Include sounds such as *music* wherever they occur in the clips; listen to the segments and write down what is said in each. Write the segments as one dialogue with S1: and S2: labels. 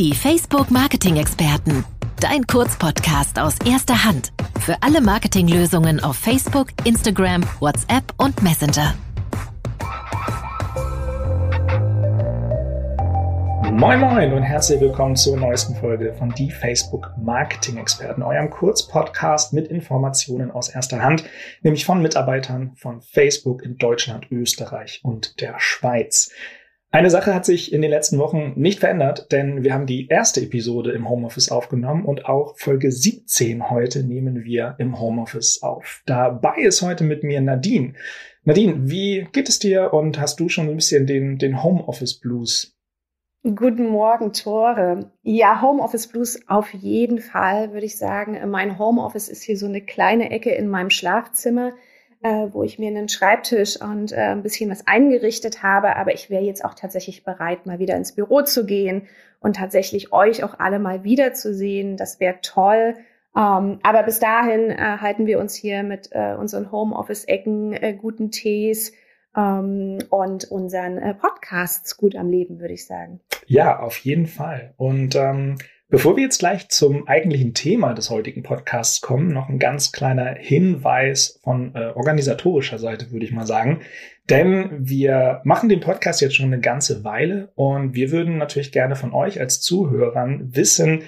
S1: Die Facebook Marketing Experten. Dein Kurzpodcast aus erster Hand. Für alle Marketinglösungen auf Facebook, Instagram, WhatsApp und Messenger.
S2: Moin Moin und herzlich willkommen zur neuesten Folge von Die Facebook Marketing Experten, eurem Kurzpodcast mit Informationen aus erster Hand, nämlich von Mitarbeitern von Facebook in Deutschland, Österreich und der Schweiz. Eine Sache hat sich in den letzten Wochen nicht verändert, denn wir haben die erste Episode im Homeoffice aufgenommen und auch Folge 17 heute nehmen wir im Homeoffice auf. Dabei ist heute mit mir Nadine. Nadine, wie geht es dir und hast du schon ein bisschen den, den Homeoffice Blues?
S3: Guten Morgen, Tore. Ja, Homeoffice Blues auf jeden Fall, würde ich sagen. Mein Homeoffice ist hier so eine kleine Ecke in meinem Schlafzimmer äh, wo ich mir einen Schreibtisch und äh, ein bisschen was eingerichtet habe. Aber ich wäre jetzt auch tatsächlich bereit, mal wieder ins Büro zu gehen und tatsächlich euch auch alle mal wiederzusehen. Das wäre toll. Ähm, aber bis dahin äh, halten wir uns hier mit äh, unseren Homeoffice-Ecken, äh, guten Tees ähm, und unseren äh, Podcasts gut am Leben, würde ich sagen.
S2: Ja, auf jeden Fall. Und ähm, Bevor wir jetzt gleich zum eigentlichen Thema des heutigen Podcasts kommen, noch ein ganz kleiner Hinweis von äh, organisatorischer Seite, würde ich mal sagen. Denn wir machen den Podcast jetzt schon eine ganze Weile und wir würden natürlich gerne von euch als Zuhörern wissen,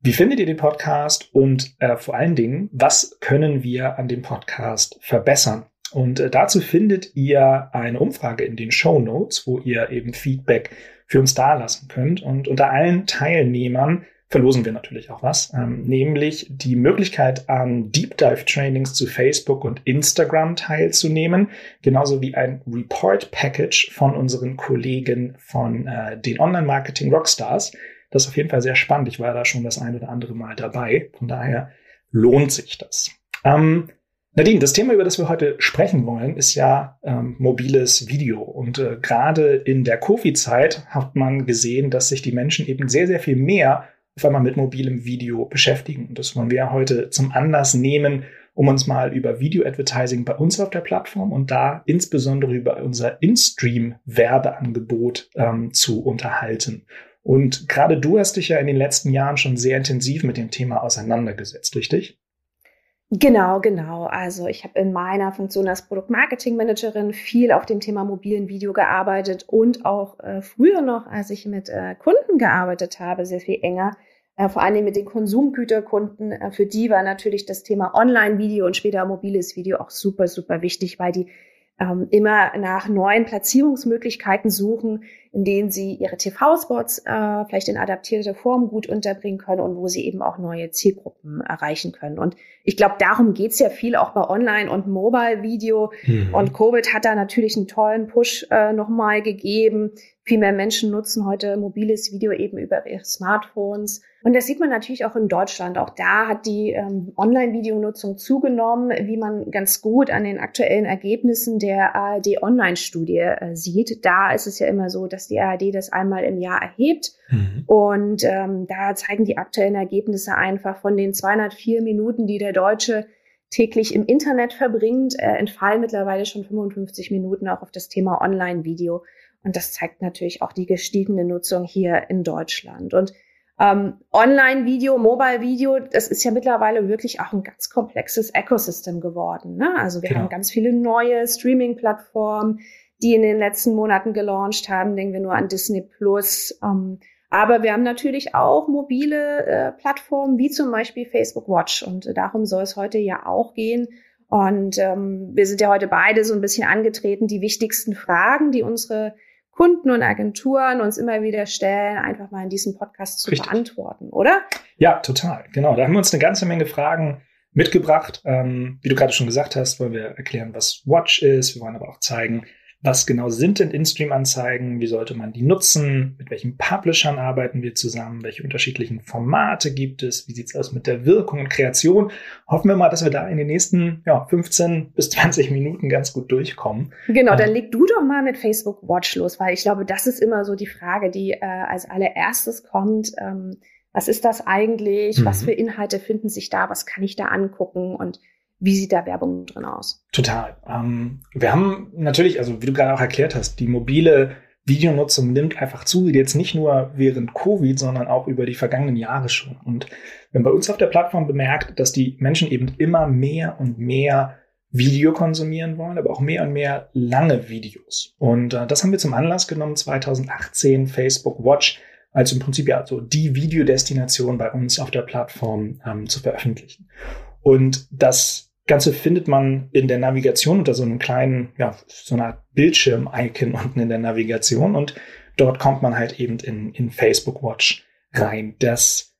S2: wie findet ihr den Podcast und äh, vor allen Dingen, was können wir an dem Podcast verbessern? Und äh, dazu findet ihr eine Umfrage in den Show Notes, wo ihr eben Feedback für uns dalassen könnt. Und unter allen Teilnehmern verlosen wir natürlich auch was, ähm, nämlich die Möglichkeit an Deep Dive Trainings zu Facebook und Instagram teilzunehmen, genauso wie ein Report Package von unseren Kollegen von äh, den Online Marketing Rockstars. Das ist auf jeden Fall sehr spannend. Ich war da schon das ein oder andere Mal dabei. Von daher lohnt sich das. Ähm, Nadine, das Thema, über das wir heute sprechen wollen, ist ja ähm, mobiles Video. Und äh, gerade in der Covid-Zeit hat man gesehen, dass sich die Menschen eben sehr, sehr viel mehr auf einmal mit mobilem Video beschäftigen. Und das wollen wir heute zum Anlass nehmen, um uns mal über Video-Advertising bei uns auf der Plattform und da insbesondere über unser In-Stream-Werbeangebot ähm, zu unterhalten. Und gerade du hast dich ja in den letzten Jahren schon sehr intensiv mit dem Thema auseinandergesetzt, richtig?
S3: Genau, genau. Also ich habe in meiner Funktion als Produktmarketing-Managerin viel auf dem Thema mobilen Video gearbeitet und auch äh, früher noch, als ich mit äh, Kunden gearbeitet habe, sehr viel enger. Äh, vor allem mit den Konsumgüterkunden. Äh, für die war natürlich das Thema Online-Video und später mobiles Video auch super, super wichtig, weil die ähm, immer nach neuen Platzierungsmöglichkeiten suchen, in denen sie ihre TV-Spots äh, vielleicht in adaptierter Form gut unterbringen können und wo sie eben auch neue Zielgruppen erreichen können. Und ich glaube, darum geht's ja viel auch bei Online- und Mobile-Video. Mhm. Und Covid hat da natürlich einen tollen Push äh, nochmal gegeben. Viel mehr Menschen nutzen heute mobiles Video eben über ihre Smartphones. Und das sieht man natürlich auch in Deutschland. Auch da hat die ähm, Online-Videonutzung zugenommen, wie man ganz gut an den aktuellen Ergebnissen der ARD-Online-Studie äh, sieht. Da ist es ja immer so, dass die ARD das einmal im Jahr erhebt. Mhm. Und ähm, da zeigen die aktuellen Ergebnisse einfach von den 204 Minuten, die der Deutsche täglich im Internet verbringt, äh, entfallen mittlerweile schon 55 Minuten auch auf das Thema Online-Video. Und das zeigt natürlich auch die gestiegene Nutzung hier in Deutschland. Und ähm, Online-Video, Mobile-Video, das ist ja mittlerweile wirklich auch ein ganz komplexes Ecosystem geworden. Ne? Also wir genau. haben ganz viele neue Streaming-Plattformen, die in den letzten Monaten gelauncht haben. Denken wir nur an Disney Plus. Ähm, aber wir haben natürlich auch mobile äh, Plattformen wie zum Beispiel Facebook Watch. Und äh, darum soll es heute ja auch gehen. Und ähm, wir sind ja heute beide so ein bisschen angetreten, die wichtigsten Fragen, die unsere Kunden und Agenturen uns immer wieder stellen, einfach mal in diesem Podcast zu Richtig. beantworten, oder?
S2: Ja, total. Genau. Da haben wir uns eine ganze Menge Fragen mitgebracht. Ähm, wie du gerade schon gesagt hast, wollen wir erklären, was Watch ist. Wir wollen aber auch zeigen, was genau sind denn In-Stream-Anzeigen? Wie sollte man die nutzen? Mit welchen Publishern arbeiten wir zusammen? Welche unterschiedlichen Formate gibt es? Wie sieht's aus mit der Wirkung und Kreation? Hoffen wir mal, dass wir da in den nächsten ja, 15 bis 20 Minuten ganz gut durchkommen.
S3: Genau, dann ähm, leg du doch mal mit Facebook Watch los, weil ich glaube, das ist immer so die Frage, die äh, als allererstes kommt. Ähm, was ist das eigentlich? Mhm. Was für Inhalte finden sich da? Was kann ich da angucken? Und wie sieht da Werbung drin aus?
S2: Total. Ähm, wir haben natürlich, also wie du gerade auch erklärt hast, die mobile Videonutzung nimmt einfach zu, jetzt nicht nur während Covid, sondern auch über die vergangenen Jahre schon. Und wenn bei uns auf der Plattform bemerkt, dass die Menschen eben immer mehr und mehr Video konsumieren wollen, aber auch mehr und mehr lange Videos. Und äh, das haben wir zum Anlass genommen, 2018 Facebook Watch als im Prinzip ja so die Videodestination bei uns auf der Plattform ähm, zu veröffentlichen. Und das Ganze findet man in der Navigation unter so einem kleinen, ja, so einer Bildschirm-Icon unten in der Navigation und dort kommt man halt eben in, in Facebook Watch rein. Das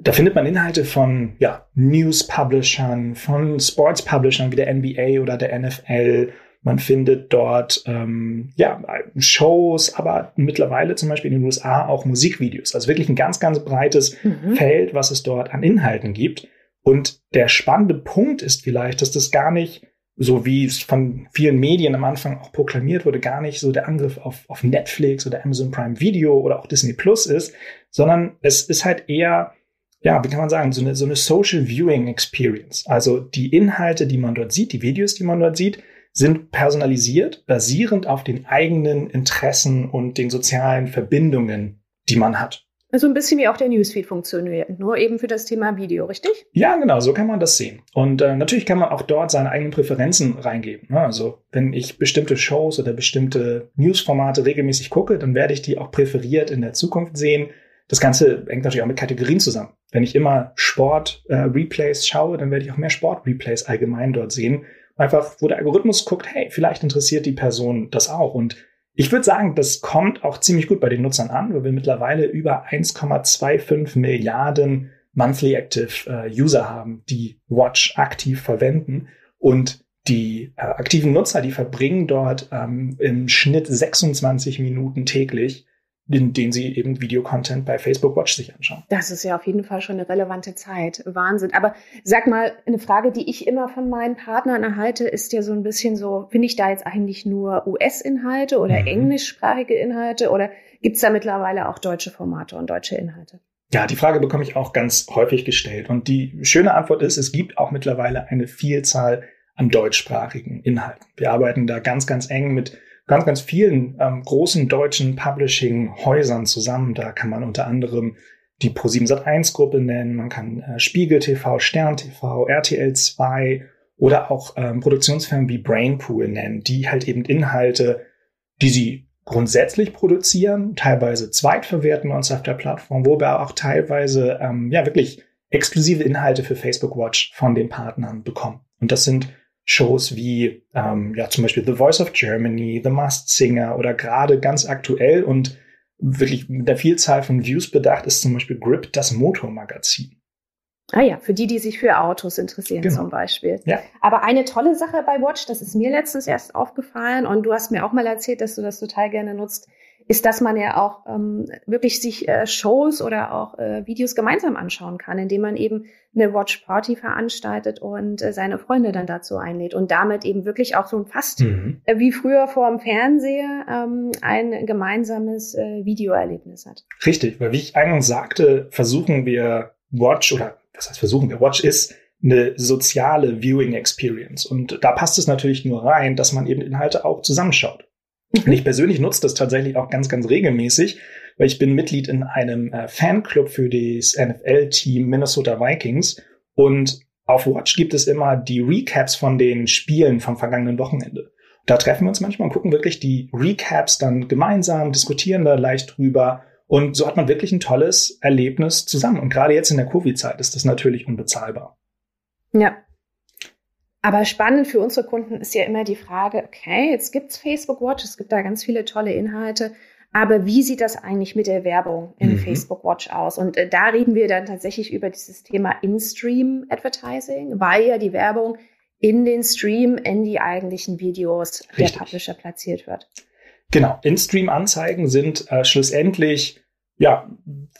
S2: da findet man Inhalte von ja, News-Publishern, von Sports-Publishern wie der NBA oder der NFL. Man findet dort ähm, ja, Shows, aber mittlerweile zum Beispiel in den USA auch Musikvideos. Also wirklich ein ganz, ganz breites mhm. Feld, was es dort an Inhalten gibt. Und der spannende Punkt ist vielleicht, dass das gar nicht, so wie es von vielen Medien am Anfang auch proklamiert wurde, gar nicht so der Angriff auf, auf Netflix oder Amazon Prime Video oder auch Disney Plus ist, sondern es ist halt eher ja, wie kann man sagen, so eine, so eine Social Viewing Experience. Also die Inhalte, die man dort sieht, die Videos, die man dort sieht, sind personalisiert, basierend auf den eigenen Interessen und den sozialen Verbindungen, die man hat.
S3: Also ein bisschen wie auch der Newsfeed funktioniert, nur eben für das Thema Video, richtig?
S2: Ja, genau, so kann man das sehen. Und äh, natürlich kann man auch dort seine eigenen Präferenzen reingeben. Ne? Also wenn ich bestimmte Shows oder bestimmte Newsformate regelmäßig gucke, dann werde ich die auch präferiert in der Zukunft sehen. Das Ganze hängt natürlich auch mit Kategorien zusammen. Wenn ich immer Sport-Replays äh, schaue, dann werde ich auch mehr Sport-Replays allgemein dort sehen. Einfach, wo der Algorithmus guckt, hey, vielleicht interessiert die Person das auch. Und ich würde sagen, das kommt auch ziemlich gut bei den Nutzern an, weil wir mittlerweile über 1,25 Milliarden Monthly Active äh, User haben, die Watch aktiv verwenden. Und die äh, aktiven Nutzer, die verbringen dort ähm, im Schnitt 26 Minuten täglich in denen sie eben Videocontent bei Facebook Watch sich anschauen.
S3: Das ist ja auf jeden Fall schon eine relevante Zeit. Wahnsinn. Aber sag mal, eine Frage, die ich immer von meinen Partnern erhalte, ist ja so ein bisschen so, finde ich da jetzt eigentlich nur US-Inhalte oder mhm. englischsprachige Inhalte oder gibt es da mittlerweile auch deutsche Formate und deutsche Inhalte?
S2: Ja, die Frage bekomme ich auch ganz häufig gestellt. Und die schöne Antwort ist, es gibt auch mittlerweile eine Vielzahl an deutschsprachigen Inhalten. Wir arbeiten da ganz, ganz eng mit ganz, ganz vielen ähm, großen deutschen Publishing-Häusern zusammen. Da kann man unter anderem die Pro7 Sat1 Gruppe nennen, man kann äh, Spiegel TV, Stern TV, RTL 2 oder auch ähm, Produktionsfirmen wie Brainpool nennen, die halt eben Inhalte, die sie grundsätzlich produzieren, teilweise zweitverwerten bei uns auf der Plattform, wo wir auch teilweise ähm, ja wirklich exklusive Inhalte für Facebook Watch von den Partnern bekommen. Und das sind Shows wie ähm, ja zum Beispiel The Voice of Germany, The Masked Singer oder gerade ganz aktuell und wirklich mit der Vielzahl von Views bedacht ist zum Beispiel Grip, das Motormagazin.
S3: Ah ja, für die, die sich für Autos interessieren genau. zum Beispiel.
S2: Ja.
S3: Aber eine tolle Sache bei Watch, das ist mir letztens erst aufgefallen und du hast mir auch mal erzählt, dass du das total gerne nutzt, ist, dass man ja auch ähm, wirklich sich äh, Shows oder auch äh, Videos gemeinsam anschauen kann, indem man eben eine Watch Party veranstaltet und äh, seine Freunde dann dazu einlädt und damit eben wirklich auch so fast mhm. äh, wie früher vor dem Fernseher ähm, ein gemeinsames äh, Videoerlebnis hat.
S2: Richtig, weil wie ich eingangs sagte, versuchen wir Watch oder was heißt versuchen wir Watch ist eine soziale Viewing Experience und da passt es natürlich nur rein, dass man eben Inhalte auch zusammenschaut. Und ich persönlich nutze das tatsächlich auch ganz, ganz regelmäßig, weil ich bin Mitglied in einem äh, Fanclub für das NFL-Team Minnesota Vikings und auf Watch gibt es immer die Recaps von den Spielen vom vergangenen Wochenende. Da treffen wir uns manchmal und gucken wirklich die Recaps dann gemeinsam, diskutieren da leicht drüber und so hat man wirklich ein tolles Erlebnis zusammen. Und gerade jetzt in der Covid-Zeit ist das natürlich unbezahlbar.
S3: Ja, aber spannend für unsere Kunden ist ja immer die Frage, okay, jetzt gibt's Facebook Watch, es gibt da ganz viele tolle Inhalte, aber wie sieht das eigentlich mit der Werbung in mhm. Facebook Watch aus? Und äh, da reden wir dann tatsächlich über dieses Thema In-Stream Advertising, weil ja die Werbung in den Stream in die eigentlichen Videos Richtig. der Publisher platziert wird.
S2: Genau, In-Stream-Anzeigen sind äh, schlussendlich ja,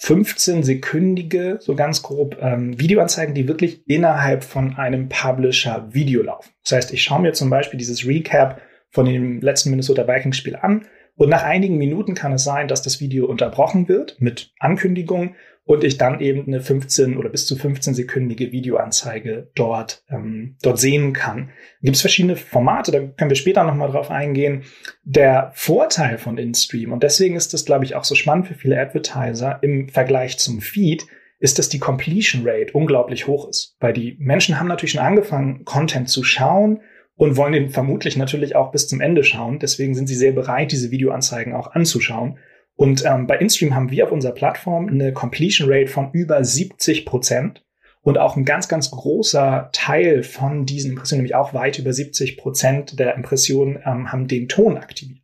S2: 15-sekündige, so ganz grob, ähm, Videoanzeigen, die wirklich innerhalb von einem Publisher Video laufen. Das heißt, ich schaue mir zum Beispiel dieses Recap von dem letzten Minnesota Vikings Spiel an Und nach einigen Minuten kann es sein, dass das Video unterbrochen wird mit Ankündigung und ich dann eben eine 15 oder bis zu 15-sekündige Videoanzeige dort, ähm, dort sehen kann. Gibt es verschiedene Formate, da können wir später nochmal drauf eingehen. Der Vorteil von InStream, und deswegen ist das, glaube ich, auch so spannend für viele Advertiser im Vergleich zum Feed, ist, dass die Completion Rate unglaublich hoch ist. Weil die Menschen haben natürlich schon angefangen, Content zu schauen und wollen den vermutlich natürlich auch bis zum Ende schauen. Deswegen sind sie sehr bereit, diese Videoanzeigen auch anzuschauen. Und ähm, bei InStream haben wir auf unserer Plattform eine Completion Rate von über 70 Prozent. Und auch ein ganz, ganz großer Teil von diesen Impressionen, nämlich auch weit über 70 Prozent der Impressionen, ähm, haben den Ton aktiviert.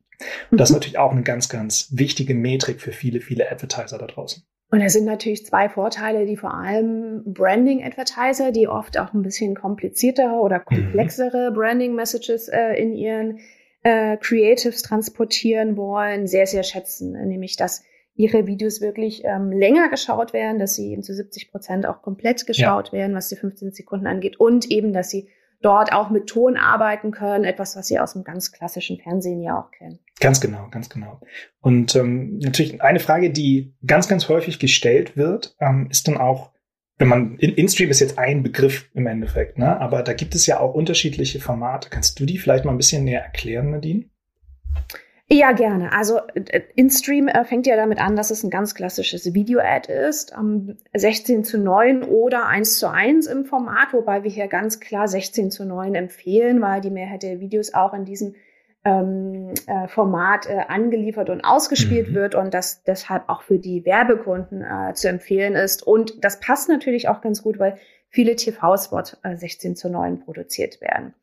S2: Und das ist mhm. natürlich auch eine ganz, ganz wichtige Metrik für viele, viele Advertiser da draußen.
S3: Und es sind natürlich zwei Vorteile, die vor allem Branding-Advertiser, die oft auch ein bisschen kompliziertere oder mhm. komplexere. Branding-Messages äh, in ihren äh, Creatives transportieren wollen, sehr, sehr schätzen. Nämlich, dass ihre Videos wirklich ähm, länger geschaut werden, dass sie eben zu 70 Prozent auch komplett geschaut ja. werden, was die 15 Sekunden angeht. Und eben, dass sie dort auch mit Ton arbeiten können, etwas, was sie aus dem ganz klassischen Fernsehen ja auch kennen.
S2: Ganz genau, ganz genau. Und ähm, natürlich eine Frage, die ganz, ganz häufig gestellt wird, ähm, ist dann auch, wenn man in InStream ist jetzt ein Begriff im Endeffekt, ne? Aber da gibt es ja auch unterschiedliche Formate. Kannst du die vielleicht mal ein bisschen näher erklären, Nadine?
S3: Ja, gerne. Also äh, InStream äh, fängt ja damit an, dass es ein ganz klassisches Video-Ad ist, ähm, 16 zu 9 oder 1 zu 1 im Format, wobei wir hier ganz klar 16 zu 9 empfehlen, weil die Mehrheit der Videos auch in diesem ähm, äh, Format äh, angeliefert und ausgespielt mhm. wird und das deshalb auch für die Werbekunden äh, zu empfehlen ist. Und das passt natürlich auch ganz gut, weil viele TV-Spots äh, 16 zu 9 produziert werden.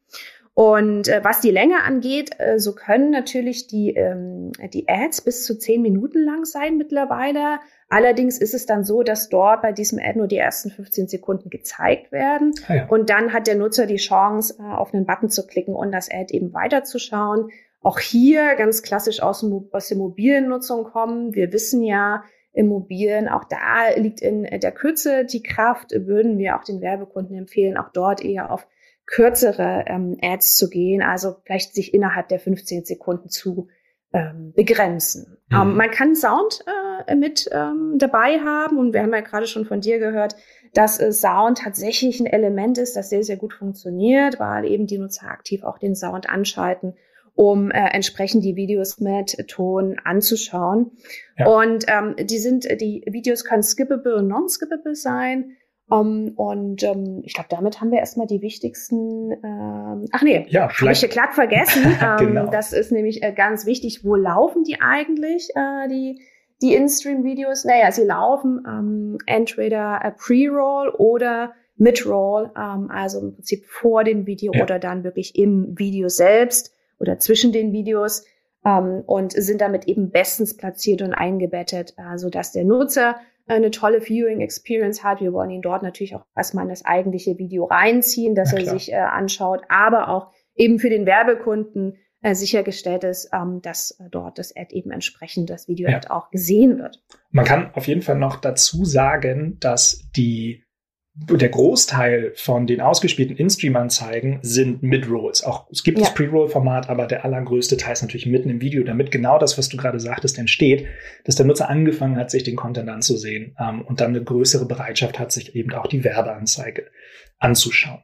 S3: Und äh, was die Länge angeht, äh, so können natürlich die, ähm, die Ads bis zu zehn Minuten lang sein mittlerweile. Allerdings ist es dann so, dass dort bei diesem Ad nur die ersten 15 Sekunden gezeigt werden. Ah ja. Und dann hat der Nutzer die Chance, äh, auf einen Button zu klicken und das Ad eben weiterzuschauen. Auch hier ganz klassisch aus, dem, aus der mobilen Nutzung kommen. Wir wissen ja, im Mobilen. Auch da liegt in der Kürze die Kraft. Würden wir auch den Werbekunden empfehlen, auch dort eher auf kürzere ähm, Ads zu gehen, also vielleicht sich innerhalb der 15 Sekunden zu ähm, begrenzen. Mhm. Ähm, man kann Sound äh, mit ähm, dabei haben und wir haben ja gerade schon von dir gehört, dass äh, Sound tatsächlich ein Element ist, das sehr, sehr gut funktioniert, weil eben die Nutzer aktiv auch den Sound anschalten, um äh, entsprechend die Videos mit Ton anzuschauen. Ja. Und ähm, die sind, die Videos können skippable und non-skippable sein. Um, ähm, und um, ich glaube, damit haben wir erstmal die wichtigsten. Ähm, ach nee, ja, habe ich hier glatt vergessen. *laughs* genau. ähm, das ist nämlich äh, ganz wichtig. Wo laufen die eigentlich, äh, die, die In-Stream-Videos? Naja, sie laufen ähm, entweder äh, Pre-Roll oder Mid-Roll, ähm, also im Prinzip vor dem Video ja. oder dann wirklich im Video selbst oder zwischen den Videos ähm, und sind damit eben bestens platziert und eingebettet, äh, so dass der Nutzer eine tolle Viewing Experience hat. Wir wollen ihn dort natürlich auch erstmal in das eigentliche Video reinziehen, dass er sich äh, anschaut, aber auch eben für den Werbekunden äh, sichergestellt ist, ähm, dass äh, dort das Ad eben entsprechend das Video ja. auch gesehen wird.
S2: Man kann auf jeden Fall noch dazu sagen, dass die der Großteil von den ausgespielten In-Stream-Anzeigen sind Mid-Rolls. Auch es gibt ja. das Pre-Roll-Format, aber der allergrößte Teil ist natürlich mitten im Video, damit genau das, was du gerade sagtest, entsteht, dass der Nutzer angefangen hat, sich den Content anzusehen ähm, und dann eine größere Bereitschaft hat, sich eben auch die Werbeanzeige anzuschauen.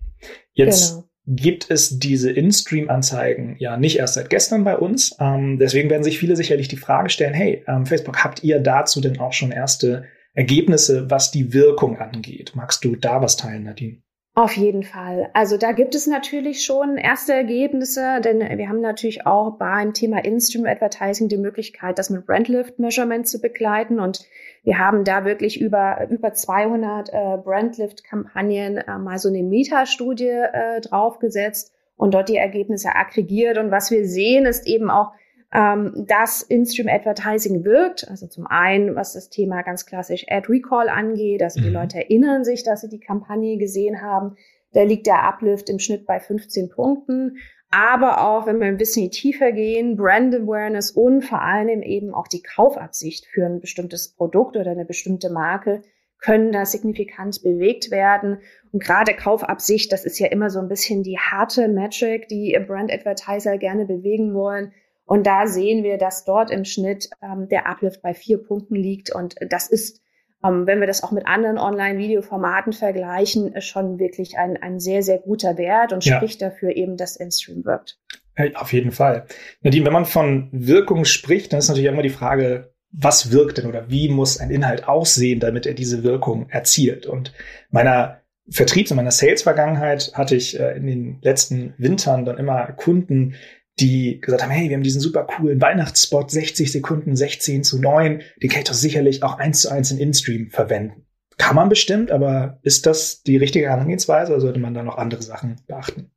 S2: Jetzt genau. gibt es diese In-Stream-Anzeigen ja nicht erst seit gestern bei uns. Ähm, deswegen werden sich viele sicherlich die Frage stellen, hey, ähm, Facebook, habt ihr dazu denn auch schon erste Ergebnisse, was die Wirkung angeht. Magst du da was teilen, Nadine?
S3: Auf jeden Fall. Also da gibt es natürlich schon erste Ergebnisse, denn wir haben natürlich auch beim Thema In-Stream Advertising die Möglichkeit, das mit Brandlift Measurement zu begleiten und wir haben da wirklich über über 200 äh, Brandlift Kampagnen äh, mal so eine Metastudie äh, draufgesetzt und dort die Ergebnisse aggregiert und was wir sehen ist eben auch ähm, dass In-Stream Advertising wirkt. Also zum einen, was das Thema ganz klassisch Ad Recall angeht, also die mhm. Leute erinnern sich, dass sie die Kampagne gesehen haben. Da liegt der Uplift im Schnitt bei 15 Punkten. Aber auch, wenn wir ein bisschen tiefer gehen, Brand Awareness und vor allem eben auch die Kaufabsicht für ein bestimmtes Produkt oder eine bestimmte Marke können da signifikant bewegt werden. Und gerade Kaufabsicht, das ist ja immer so ein bisschen die harte Metric, die Brand Advertiser gerne bewegen wollen. Und da sehen wir, dass dort im Schnitt ähm, der Uplift bei vier Punkten liegt. Und das ist, ähm, wenn wir das auch mit anderen Online-Videoformaten vergleichen, schon wirklich ein, ein sehr, sehr guter Wert und ja. spricht dafür eben, dass InStream wirkt.
S2: Ja, auf jeden Fall. Nadine, wenn man von Wirkung spricht, dann ist natürlich immer die Frage, was wirkt denn oder wie muss ein Inhalt aussehen, damit er diese Wirkung erzielt? Und meiner Vertriebs- und meiner Sales-Vergangenheit hatte ich äh, in den letzten Wintern dann immer Kunden, die gesagt haben, hey, wir haben diesen super coolen Weihnachtsspot, 60 Sekunden, 16 zu 9, den kann ich doch sicherlich auch eins zu eins in InStream verwenden. Kann man bestimmt, aber ist das die richtige Herangehensweise oder sollte man da noch andere Sachen beachten?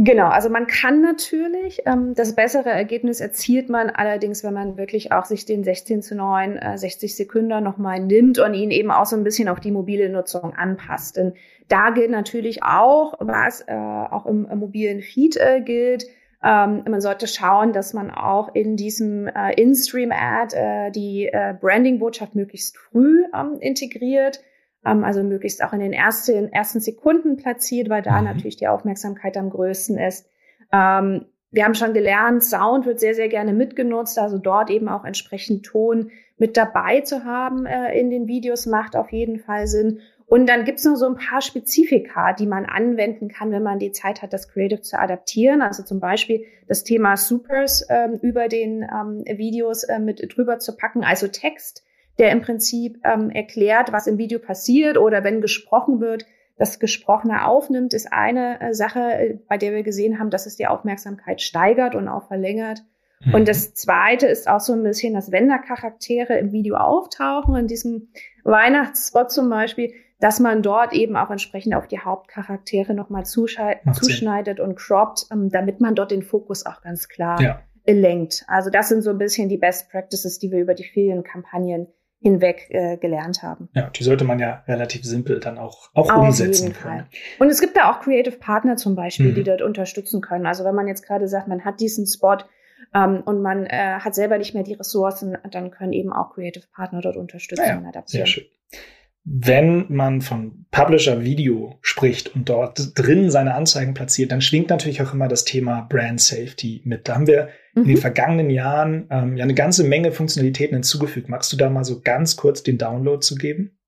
S3: Genau, also man kann natürlich, ähm, das bessere Ergebnis erzielt man allerdings, wenn man wirklich auch sich den 16 zu 9, äh, 60 Sekunden nochmal nimmt und ihn eben auch so ein bisschen auf die mobile Nutzung anpasst. Denn da gilt natürlich auch, was äh, auch im, im mobilen Feed äh, gilt, ähm, man sollte schauen, dass man auch in diesem äh, In-Stream-Ad äh, die äh, Branding-Botschaft möglichst früh ähm, integriert, ähm, also möglichst auch in den ersten, ersten Sekunden platziert, weil da mhm. natürlich die Aufmerksamkeit am größten ist. Ähm, wir haben schon gelernt, Sound wird sehr, sehr gerne mitgenutzt, also dort eben auch entsprechend Ton mit dabei zu haben äh, in den Videos macht auf jeden Fall Sinn. Und dann gibt's noch so ein paar Spezifika, die man anwenden kann, wenn man die Zeit hat, das Creative zu adaptieren. Also zum Beispiel das Thema Supers ähm, über den ähm, Videos äh, mit drüber zu packen, also Text, der im Prinzip ähm, erklärt, was im Video passiert oder wenn gesprochen wird, das Gesprochene aufnimmt, ist eine äh, Sache, äh, bei der wir gesehen haben, dass es die Aufmerksamkeit steigert und auch verlängert. Mhm. Und das zweite ist auch so ein bisschen, dass wenn da Charaktere im Video auftauchen, in diesem Weihnachtsspot zum Beispiel, dass man dort eben auch entsprechend auf die Hauptcharaktere nochmal zuschneidet und croppt, ähm, damit man dort den Fokus auch ganz klar ja. lenkt. Also das sind so ein bisschen die Best Practices, die wir über die vielen Kampagnen hinweg äh, gelernt haben.
S2: Ja, die sollte man ja relativ simpel dann auch, auch Auf umsetzen können.
S3: Und es gibt da auch Creative Partner zum Beispiel, mhm. die dort unterstützen können. Also wenn man jetzt gerade sagt, man hat diesen Spot ähm, und man äh, hat selber nicht mehr die Ressourcen, dann können eben auch Creative Partner dort unterstützen
S2: ja, und adaptieren. Sehr schön wenn man von Publisher Video spricht und dort drin seine Anzeigen platziert, dann schwingt natürlich auch immer das Thema Brand Safety mit. Da haben wir mhm. in den mhm. vergangenen Jahren ähm, ja eine ganze Menge Funktionalitäten hinzugefügt. Magst du da mal so ganz kurz den Download zu geben?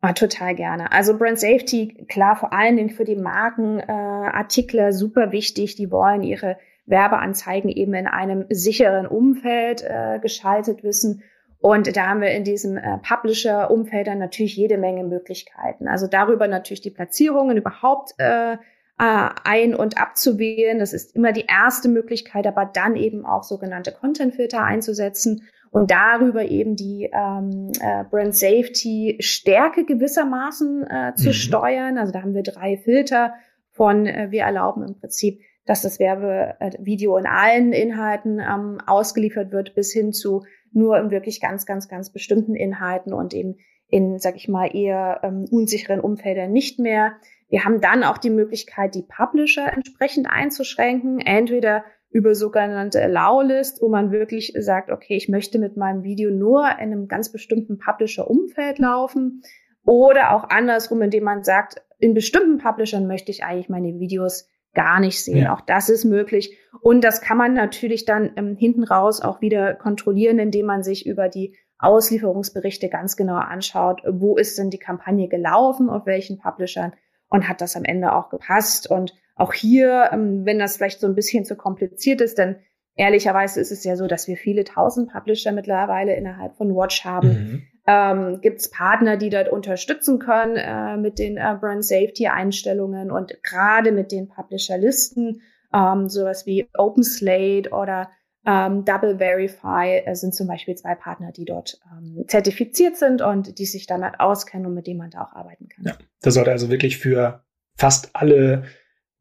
S3: Ah, total gerne. Also Brand Safety, klar, vor allen Dingen für die Markenartikler äh, super wichtig. Die wollen ihre Werbeanzeigen eben in einem sicheren Umfeld äh, geschaltet wissen. Und da haben wir in diesem äh, Publisher-Umfeld dann natürlich jede Menge Möglichkeiten. Also darüber natürlich die Platzierungen überhaupt äh, äh, ein- und abzuwählen. Das ist immer die erste Möglichkeit, aber dann eben auch sogenannte Content-Filter einzusetzen und darüber eben die ähm, äh, Brand Safety Stärke gewissermaßen äh, zu mhm. steuern. Also da haben wir drei Filter von, äh, wir erlauben im Prinzip, dass das Werbevideo in allen Inhalten ähm, ausgeliefert wird, bis hin zu nur in wirklich ganz, ganz, ganz bestimmten Inhalten und eben in, sag ich mal, eher ähm, unsicheren Umfeldern nicht mehr. Wir haben dann auch die Möglichkeit, die Publisher entsprechend einzuschränken, entweder über sogenannte Allow-List, wo man wirklich sagt, okay, ich möchte mit meinem Video nur in einem ganz bestimmten Publisher-Umfeld laufen oder auch andersrum, indem man sagt, in bestimmten Publishern möchte ich eigentlich meine Videos gar nicht sehen. Ja. Auch das ist möglich. Und das kann man natürlich dann ähm, hinten raus auch wieder kontrollieren, indem man sich über die Auslieferungsberichte ganz genau anschaut, wo ist denn die Kampagne gelaufen, auf welchen Publishern und hat das am Ende auch gepasst. Und auch hier, ähm, wenn das vielleicht so ein bisschen zu kompliziert ist, denn ehrlicherweise ist es ja so, dass wir viele tausend Publisher mittlerweile innerhalb von Watch haben. Mhm ähm, gibt es Partner, die dort unterstützen können äh, mit den äh, Brand Safety Einstellungen und gerade mit den Publisher Listen, ähm, sowas wie OpenSlate oder ähm, Double Verify äh, sind zum Beispiel zwei Partner, die dort ähm, zertifiziert sind und die sich damit auskennen und mit denen man da auch arbeiten kann.
S2: Ja, das sollte also wirklich für fast alle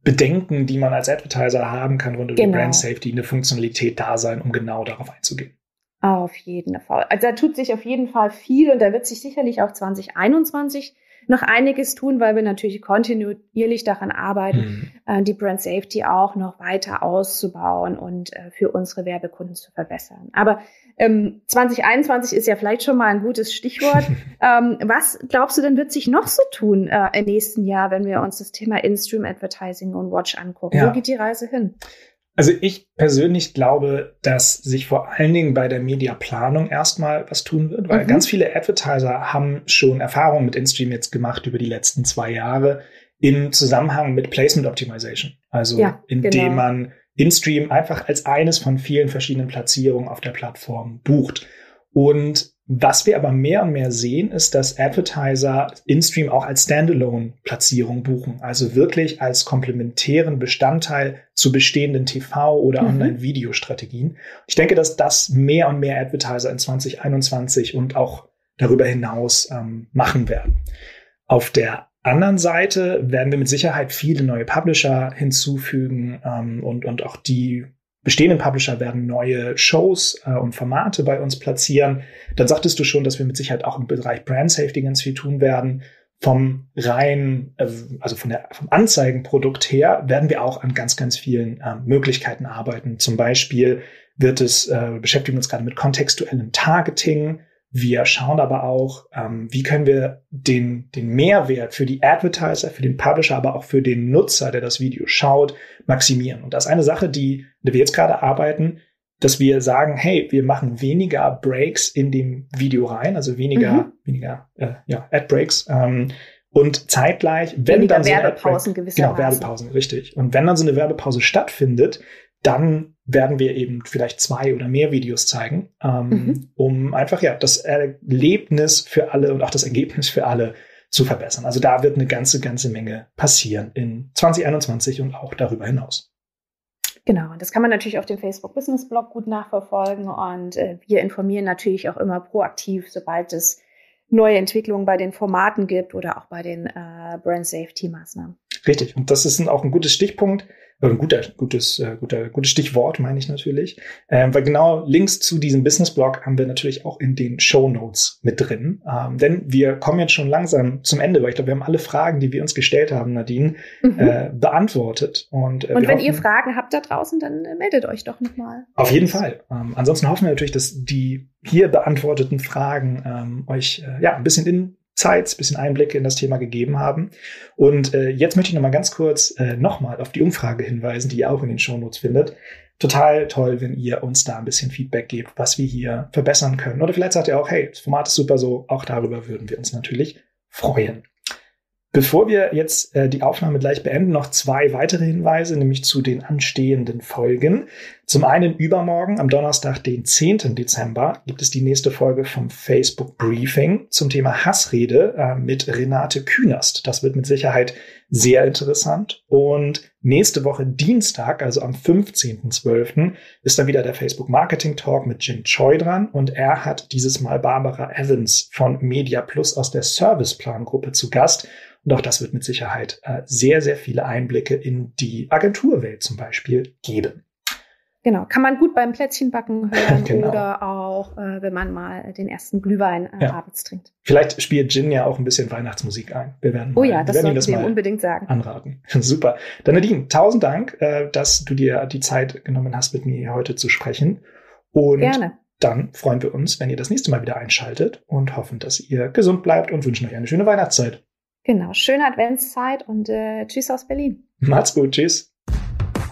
S2: Bedenken, die man als Advertiser haben kann rund um genau. die Brand Safety, eine Funktionalität da sein, um genau darauf einzugehen.
S3: Auf jeden Fall. Also da tut sich auf jeden Fall viel und da wird sich sicherlich auch 2021 noch einiges tun, weil wir natürlich kontinuierlich daran arbeiten, mhm. äh, die Brand Safety auch noch weiter auszubauen und äh, für unsere Werbekunden zu verbessern. Aber ähm, 2021 ist ja vielleicht schon mal ein gutes Stichwort. *laughs* ähm, was glaubst du denn wird sich noch so tun äh, im nächsten Jahr, wenn wir uns das Thema In-Stream Advertising und Watch angucken? Ja. Wo geht die Reise hin?
S2: Also ich persönlich glaube, dass sich vor allen Dingen bei der Mediaplanung erstmal was tun wird, weil mhm. ganz viele Advertiser haben schon Erfahrungen mit InStream jetzt gemacht über die letzten zwei Jahre im Zusammenhang mit Placement Optimization. Also ja, indem genau. man InStream einfach als eines von vielen verschiedenen Platzierungen auf der Plattform bucht. Und was wir aber mehr und mehr sehen, ist, dass Advertiser InStream auch als Standalone-Platzierung buchen, also wirklich als komplementären Bestandteil zu bestehenden TV- oder mhm. Online-Videostrategien. Ich denke, dass das mehr und mehr Advertiser in 2021 und auch darüber hinaus ähm, machen werden. Auf der anderen Seite werden wir mit Sicherheit viele neue Publisher hinzufügen ähm, und, und auch die bestehenden Publisher werden neue Shows äh, und Formate bei uns platzieren. Dann sagtest du schon, dass wir mit Sicherheit auch im Bereich Brand Safety ganz viel tun werden. Vom rein, äh, also von der, vom Anzeigenprodukt her werden wir auch an ganz, ganz vielen äh, Möglichkeiten arbeiten. Zum Beispiel wird es, äh, beschäftigen wir uns gerade mit kontextuellem Targeting. Wir schauen aber auch, ähm, wie können wir den, den Mehrwert für die Advertiser, für den Publisher, aber auch für den Nutzer, der das Video schaut, maximieren. Und das ist eine Sache, die, die wir jetzt gerade arbeiten, dass wir sagen, hey, wir machen weniger Breaks in dem Video rein, also weniger, mhm. weniger äh, ja, Ad-Breaks. Ähm, und zeitgleich, wenn weniger dann so
S3: Werbepausen gewissermaßen.
S2: Genau, Werbepausen, richtig. Und wenn dann so eine Werbepause stattfindet, dann werden wir eben vielleicht zwei oder mehr Videos zeigen, ähm, mhm. um einfach ja das Erlebnis für alle und auch das Ergebnis für alle zu verbessern. Also da wird eine ganze, ganze Menge passieren in 2021 und auch darüber hinaus.
S3: Genau, das kann man natürlich auf dem Facebook Business Blog gut nachverfolgen und äh, wir informieren natürlich auch immer proaktiv, sobald es neue Entwicklungen bei den Formaten gibt oder auch bei den äh, Brand Safety Maßnahmen.
S2: Richtig, und das ist auch ein gutes Stichpunkt ein guter, gutes, äh, guter, gutes Stichwort, meine ich natürlich. Ähm, weil genau Links zu diesem Business-Blog haben wir natürlich auch in den Show Notes mit drin. Ähm, denn wir kommen jetzt schon langsam zum Ende, weil ich glaube, wir haben alle Fragen, die wir uns gestellt haben, Nadine, mhm. äh, beantwortet. Und,
S3: äh, Und wenn hoffen, ihr Fragen habt da draußen, dann äh, meldet euch doch nochmal.
S2: Auf jeden Fall. Ähm, ansonsten hoffen wir natürlich, dass die hier beantworteten Fragen ähm, euch äh, ja ein bisschen in Zeit, bisschen Einblicke in das Thema gegeben haben. Und äh, jetzt möchte ich noch mal ganz kurz äh, nochmal auf die Umfrage hinweisen, die ihr auch in den Shownotes findet. Total toll, wenn ihr uns da ein bisschen Feedback gebt, was wir hier verbessern können. Oder vielleicht sagt ihr auch, hey, das Format ist super so. Auch darüber würden wir uns natürlich freuen. Bevor wir jetzt äh, die Aufnahme gleich beenden, noch zwei weitere Hinweise, nämlich zu den anstehenden Folgen. Zum einen übermorgen, am Donnerstag, den 10. Dezember, gibt es die nächste Folge vom Facebook Briefing zum Thema Hassrede äh, mit Renate Künast. Das wird mit Sicherheit sehr interessant. Und nächste Woche Dienstag, also am 15.12., ist dann wieder der Facebook Marketing Talk mit Jim Choi dran. Und er hat dieses Mal Barbara Evans von Media Plus aus der Serviceplan Gruppe zu Gast. Und auch das wird mit Sicherheit äh, sehr, sehr viele Einblicke in die Agenturwelt zum Beispiel geben.
S3: Genau, kann man gut beim Plätzchenbacken *laughs* hören genau. oder auch, äh, wenn man mal den ersten Glühwein äh, ja. abends trinkt.
S2: Vielleicht spielt Gin ja auch ein bisschen Weihnachtsmusik ein. Wir werden
S3: oh ja, das sollten das wir unbedingt sagen.
S2: Anraten. *laughs* Super. Dann Nadine, tausend Dank, äh, dass du dir die Zeit genommen hast, mit mir heute zu sprechen. Und Gerne. dann freuen wir uns, wenn ihr das nächste Mal wieder einschaltet und hoffen, dass ihr gesund bleibt und wünschen euch eine schöne Weihnachtszeit.
S3: Genau, schöne Adventszeit und äh, tschüss aus Berlin.
S2: Macht's gut, tschüss.